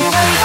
Bye.